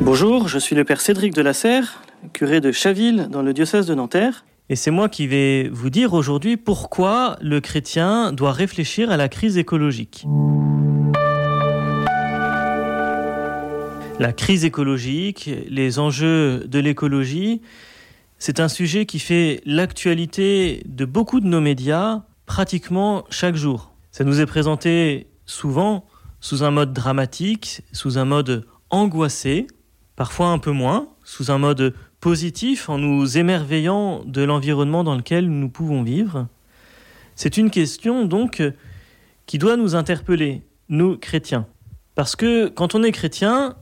Bonjour, je suis le père Cédric de la Serre, curé de Chaville dans le diocèse de Nanterre. Et c'est moi qui vais vous dire aujourd'hui pourquoi le chrétien doit réfléchir à la crise écologique. La crise écologique, les enjeux de l'écologie, c'est un sujet qui fait l'actualité de beaucoup de nos médias pratiquement chaque jour. Ça nous est présenté souvent sous un mode dramatique, sous un mode angoissé, parfois un peu moins, sous un mode positif en nous émerveillant de l'environnement dans lequel nous pouvons vivre. C'est une question donc qui doit nous interpeller, nous chrétiens. Parce que quand on est chrétien,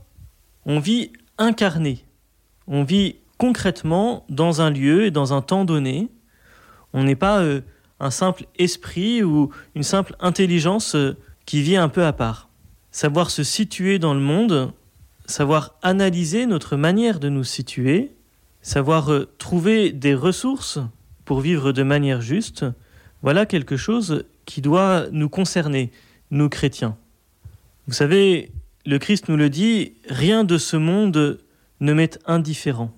on vit incarné, on vit concrètement dans un lieu et dans un temps donné. On n'est pas euh, un simple esprit ou une simple intelligence euh, qui vit un peu à part. Savoir se situer dans le monde, savoir analyser notre manière de nous situer, savoir euh, trouver des ressources pour vivre de manière juste, voilà quelque chose qui doit nous concerner, nous chrétiens. Vous savez, le Christ nous le dit, rien de ce monde ne m'est indifférent.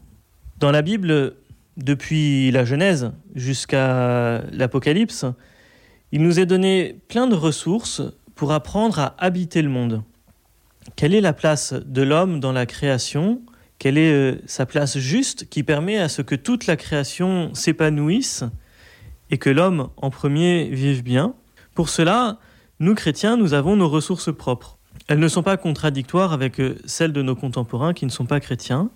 Dans la Bible, depuis la Genèse jusqu'à l'Apocalypse, il nous est donné plein de ressources pour apprendre à habiter le monde. Quelle est la place de l'homme dans la création? Quelle est euh, sa place juste qui permet à ce que toute la création s'épanouisse et que l'homme en premier vive bien? Pour cela, nous chrétiens, nous avons nos ressources propres. Elles ne sont pas contradictoires avec euh, celles de nos contemporains qui ne sont pas chrétiens,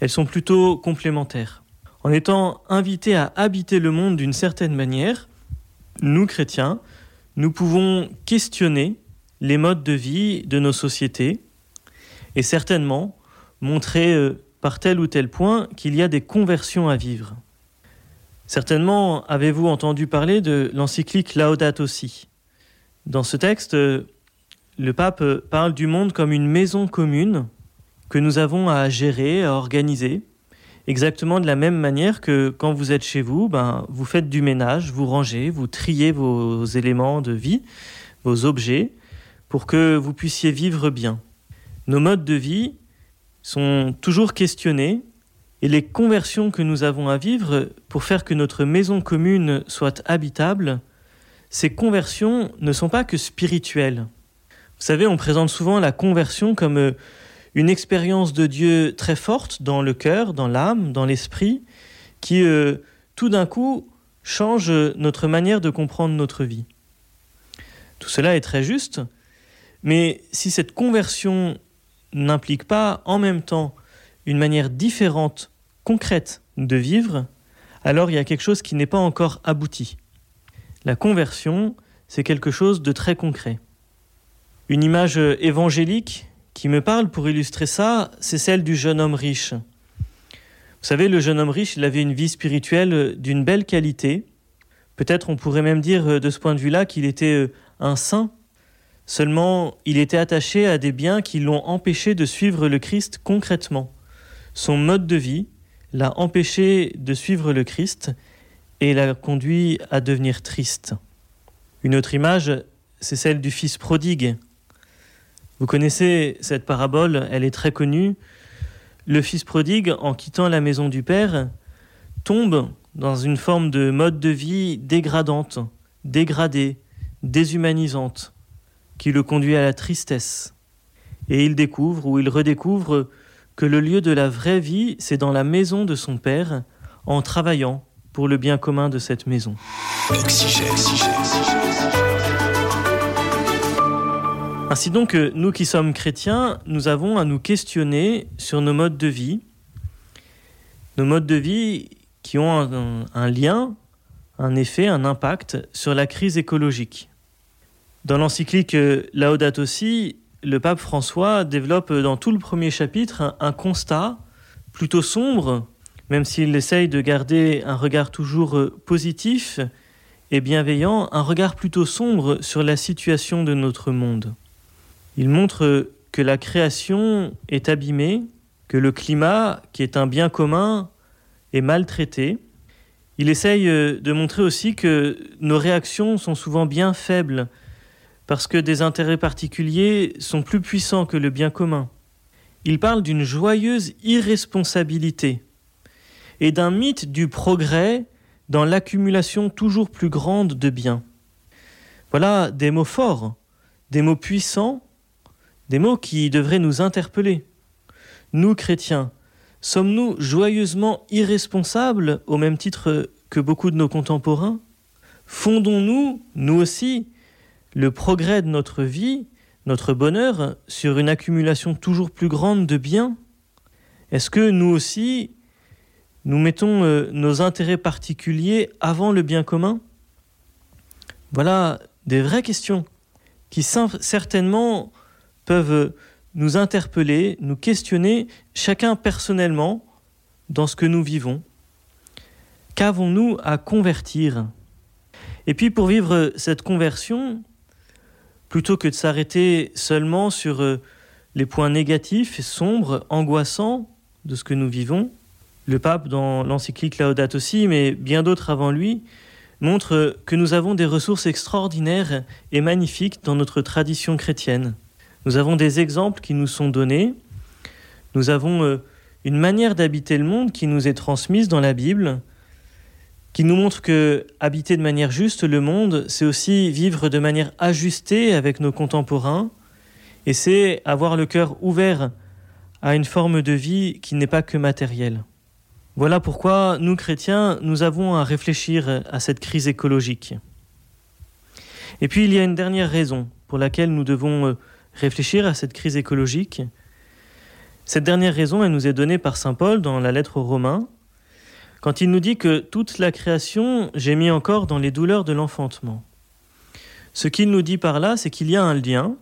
elles sont plutôt complémentaires. En étant invités à habiter le monde d'une certaine manière, nous chrétiens, nous pouvons questionner les modes de vie de nos sociétés et certainement montrer euh, par tel ou tel point qu'il y a des conversions à vivre. Certainement avez-vous entendu parler de l'encyclique Laudato Si. Dans ce texte, euh, le pape parle du monde comme une maison commune que nous avons à gérer, à organiser, exactement de la même manière que quand vous êtes chez vous, ben, vous faites du ménage, vous rangez, vous triez vos éléments de vie, vos objets, pour que vous puissiez vivre bien. Nos modes de vie sont toujours questionnés et les conversions que nous avons à vivre pour faire que notre maison commune soit habitable, ces conversions ne sont pas que spirituelles. Vous savez, on présente souvent la conversion comme euh, une expérience de Dieu très forte dans le cœur, dans l'âme, dans l'esprit, qui euh, tout d'un coup change notre manière de comprendre notre vie. Tout cela est très juste, mais si cette conversion n'implique pas en même temps une manière différente, concrète de vivre, alors il y a quelque chose qui n'est pas encore abouti. La conversion, c'est quelque chose de très concret. Une image évangélique qui me parle pour illustrer ça, c'est celle du jeune homme riche. Vous savez, le jeune homme riche, il avait une vie spirituelle d'une belle qualité. Peut-être on pourrait même dire euh, de ce point de vue-là qu'il était euh, un saint. Seulement, il était attaché à des biens qui l'ont empêché de suivre le Christ concrètement. Son mode de vie l'a empêché de suivre le Christ et l'a conduit à devenir triste. Une autre image, c'est celle du fils prodigue. Vous connaissez cette parabole, elle est très connue. Le fils prodigue, en quittant la maison du Père, tombe dans une forme de mode de vie dégradante, dégradée, déshumanisante, qui le conduit à la tristesse. Et il découvre ou il redécouvre que le lieu de la vraie vie, c'est dans la maison de son Père, en travaillant pour le bien commun de cette maison. Ainsi donc, nous qui sommes chrétiens, nous avons à nous questionner sur nos modes de vie, nos modes de vie qui ont un, lien, un effet, un impact sur la crise écologique. Dans l'encyclique euh, Laudato Si, le pape François développe dans tout le premier chapitre un, constat plutôt sombre, même s'il essaye de garder un regard toujours euh, positif et bienveillant, un regard plutôt sombre sur la situation de notre monde. Il montre que la création est abîmée, que le climat, qui est un bien commun, est maltraité. Il essaye euh, de montrer aussi que nos réactions sont souvent bien faibles, parce que des intérêts particuliers sont plus puissants que le bien commun. il parle d'une joyeuse irresponsabilité et d'un mythe du progrès dans l'accumulation toujours plus grande de biens. Voilà des mots forts, des mots puissants, des mots qui devraient nous interpeller. Nous, chrétiens, sommes-nous joyeusement irresponsables au même titre que beaucoup de nos contemporains? Fondons-nous, nous aussi, le progrès de notre vie notre bonheur sur une accumulation toujours plus grande de biens Est-ce que nous aussi, nous mettons euh, nos intérêts particuliers avant le bien commun? Voilà des vraies questions qui certainement peuvent nous interpeller, nous questionner, chacun personnellement, dans ce que nous vivons. Qu'avons-nous à convertir? Et puis pour vivre cette conversion, plutôt que de s'arrêter seulement sur euh, les points négatifs, sombres, angoissants de ce que nous vivons. Le pape, dans l'encyclique Laudato Si, mais bien d'autres avant lui, montre que nous avons des ressources extraordinaires et magnifiques dans notre tradition chrétienne. Nous avons des exemples qui nous sont donnés. Nous avons euh, une manière d'habiter le monde qui nous est transmise dans la Bible qui nous montre que habiter de manière juste le monde, c'est aussi vivre de manière ajustée avec nos contemporains, et c'est avoir le cœur ouvert à une forme de vie qui n'est pas que matérielle. Voilà pourquoi nous, chrétiens, nous avons à réfléchir à cette crise écologique. Et puis il y a une dernière raison pour laquelle nous devons euh, réfléchir à cette crise écologique. Cette dernière raison, elle nous est donnée par Saint Paul dans la lettre aux Romains, quand il nous dit que toute la création gémit encore dans les douleurs de l'enfantement. Ce qu'il nous dit par là, c'est qu'il y a un lien,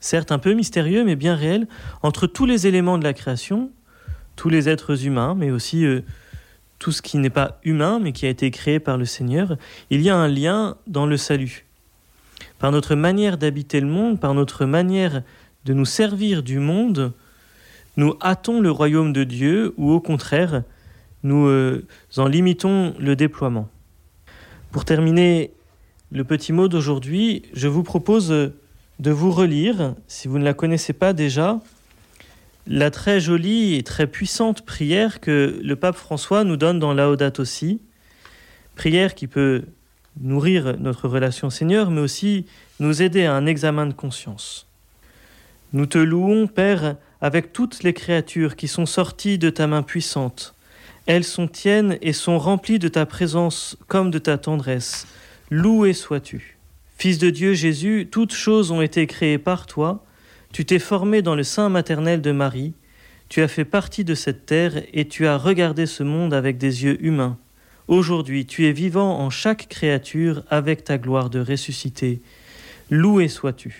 certes un peu mystérieux, mais bien réel, entre tous les éléments de la création, tous les êtres humains, mais aussi euh, tout ce qui n'est pas humain, mais qui a été créé par le Seigneur. Il y a un lien dans le salut. Par notre manière d'habiter le monde, par notre manière de nous servir du monde, nous hâtons le royaume de Dieu, ou au contraire, nous euh, en limitons le déploiement. Pour terminer le petit mot d'aujourd'hui, je vous propose de vous relire, si vous ne la connaissez pas déjà, la très jolie et très puissante prière que le pape François nous donne dans Laudato aussi, prière qui peut nourrir notre relation Seigneur, mais aussi nous aider à un examen de conscience. Nous te louons, Père, avec toutes les créatures qui sont sorties de ta main puissante elles sont tiennes et sont remplies de ta présence comme de ta tendresse. Loué sois-tu. Fils de Dieu Jésus, toutes choses ont été créées par toi. Tu t'es formé dans le sein maternel de Marie. Tu as fait partie de cette terre et tu as regardé ce monde avec des yeux humains. Aujourd'hui, tu es vivant en chaque créature avec ta gloire de ressuscité. Loué sois-tu.